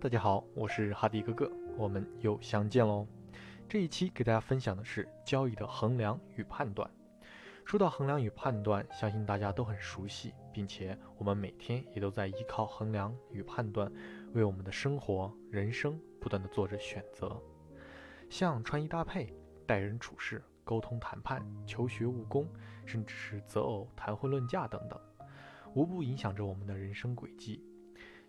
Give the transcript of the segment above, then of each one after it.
大家好，我是哈迪哥哥，我们又相见喽。这一期给大家分享的是交易的衡量与判断。说到衡量与判断，相信大家都很熟悉，并且我们每天也都在依靠衡量与判断，为我们的生活、人生不断的做着选择。像穿衣搭配、待人处事、沟通谈判、求学务工，甚至是择偶、谈婚论嫁等等，无不影响着我们的人生轨迹。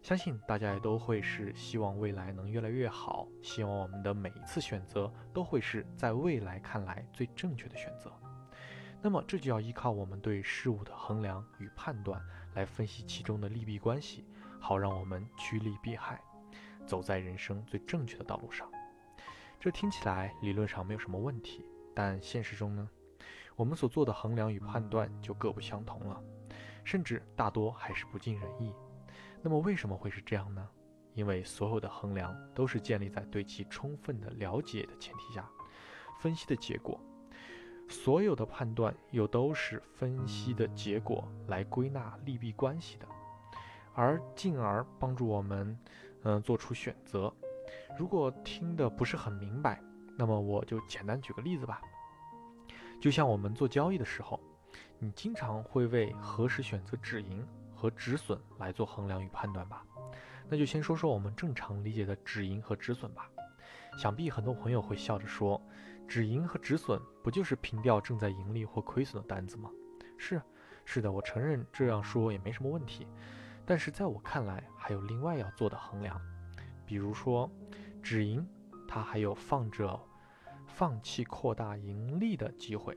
相信大家也都会是希望未来能越来越好，希望我们的每一次选择都会是在未来看来最正确的选择。那么这就要依靠我们对事物的衡量与判断，来分析其中的利弊关系，好让我们趋利避害，走在人生最正确的道路上。这听起来理论上没有什么问题，但现实中呢，我们所做的衡量与判断就各不相同了，甚至大多还是不尽人意。那么为什么会是这样呢？因为所有的衡量都是建立在对其充分的了解的前提下分析的结果，所有的判断又都是分析的结果来归纳利弊关系的，而进而帮助我们，嗯，做出选择。如果听的不是很明白，那么我就简单举个例子吧。就像我们做交易的时候，你经常会为何时选择止盈。和止损来做衡量与判断吧。那就先说说我们正常理解的止盈和止损吧。想必很多朋友会笑着说，止盈和止损不就是平掉正在盈利或亏损的单子吗？是，是的，我承认这样说也没什么问题。但是在我看来，还有另外要做的衡量，比如说止盈，它还有放着放弃扩大盈利的机会。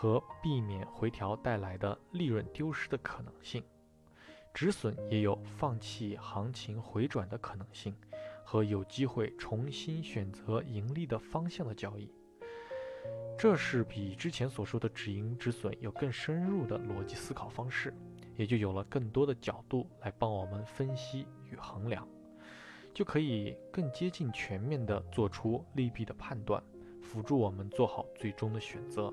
和避免回调带来的利润丢失的可能性，止损也有放弃行情回转的可能性，和有机会重新选择盈利的方向的交易。这是比之前所说的止盈止损有更深入的逻辑思考方式，也就有了更多的角度来帮我们分析与衡量，就可以更接近全面的做出利弊的判断，辅助我们做好最终的选择。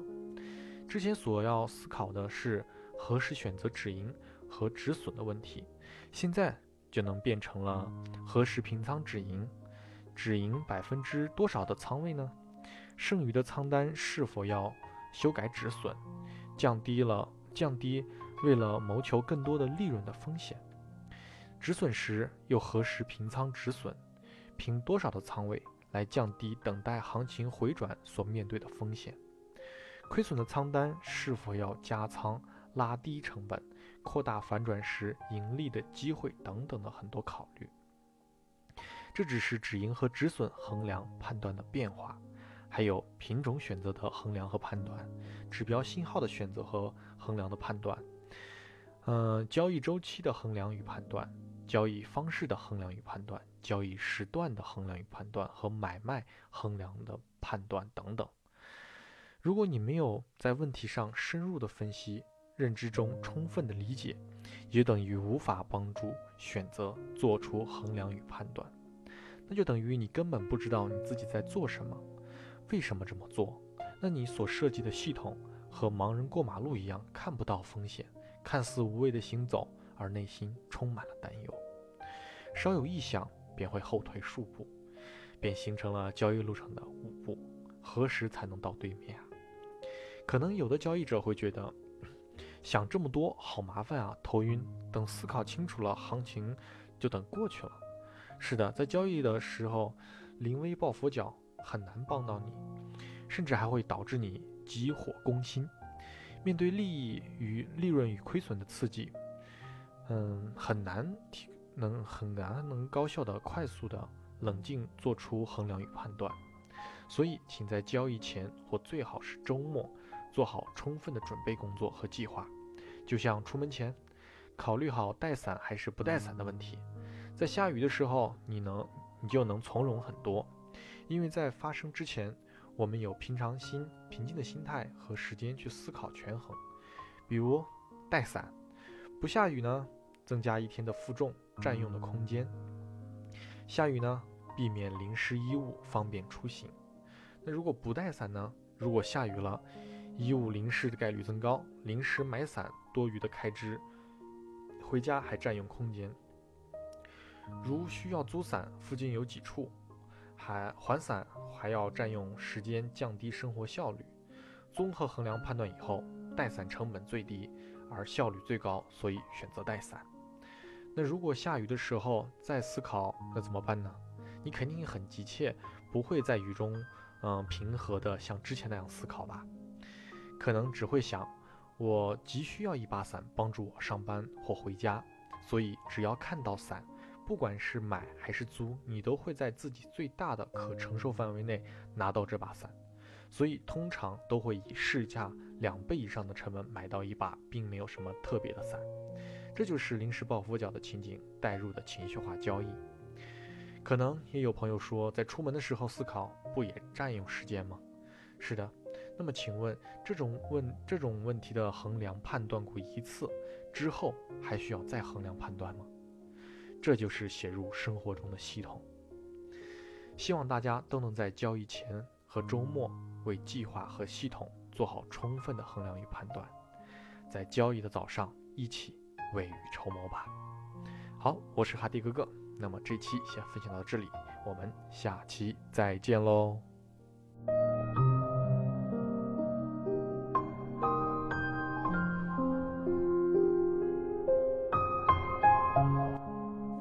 之前所要思考的是何时选择止盈和止损的问题，现在就能变成了何时平仓止盈，止盈百分之多少的仓位呢？剩余的仓单是否要修改止损，降低了降低为了谋求更多的利润的风险？止损时又何时平仓止损，平多少的仓位来降低等待行情回转所面对的风险？亏损的仓单是否要加仓、拉低成本、扩大反转时盈利的机会等等的很多考虑。这只是止盈和止损衡量判断的变化，还有品种选择的衡量和判断，指标信号的选择和衡量的判断，呃，交易周期的衡量与判断，交易方式的衡量与判断，交易时段的衡量与判断和买卖衡量的判断等等。如果你没有在问题上深入的分析，认知中充分的理解，也等于无法帮助选择做出衡量与判断，那就等于你根本不知道你自己在做什么，为什么这么做？那你所设计的系统和盲人过马路一样，看不到风险，看似无畏的行走，而内心充满了担忧，稍有异响便会后退数步，便形成了交易路程的五步，何时才能到对面啊？可能有的交易者会觉得，想这么多好麻烦啊，头晕。等思考清楚了，行情就等过去了。是的，在交易的时候，临危抱佛脚很难帮到你，甚至还会导致你急火攻心。面对利益与利润与亏损的刺激，嗯，很难提能很难能高效的、快速的、冷静做出衡量与判断。所以，请在交易前或最好是周末。做好充分的准备工作和计划，就像出门前考虑好带伞还是不带伞的问题。在下雨的时候，你能你就能从容很多，因为在发生之前，我们有平常心、平静的心态和时间去思考权衡。比如带伞，不下雨呢，增加一天的负重占用的空间；下雨呢，避免淋湿衣物，方便出行。那如果不带伞呢？如果下雨了，衣物淋湿的概率增高，临时买伞多余的开支，回家还占用空间。如需要租伞，附近有几处，还还伞还要占用时间，降低生活效率。综合衡量判断以后，带伞成本最低，而效率最高，所以选择带伞。那如果下雨的时候再思考，那怎么办呢？你肯定很急切，不会在雨中，嗯，平和的像之前那样思考吧？可能只会想，我急需要一把伞帮助我上班或回家，所以只要看到伞，不管是买还是租，你都会在自己最大的可承受范围内拿到这把伞。所以通常都会以市价两倍以上的成本买到一把并没有什么特别的伞，这就是临时抱佛脚的情景带入的情绪化交易。可能也有朋友说，在出门的时候思考不也占用时间吗？是的。那么请问，这种问这种问题的衡量判断过一次之后，还需要再衡量判断吗？这就是写入生活中的系统。希望大家都能在交易前和周末。为计划和系统做好充分的衡量与判断，在交易的早上一起未雨绸缪吧。好，我是哈迪哥哥，那么这期先分享到这里，我们下期再见喽。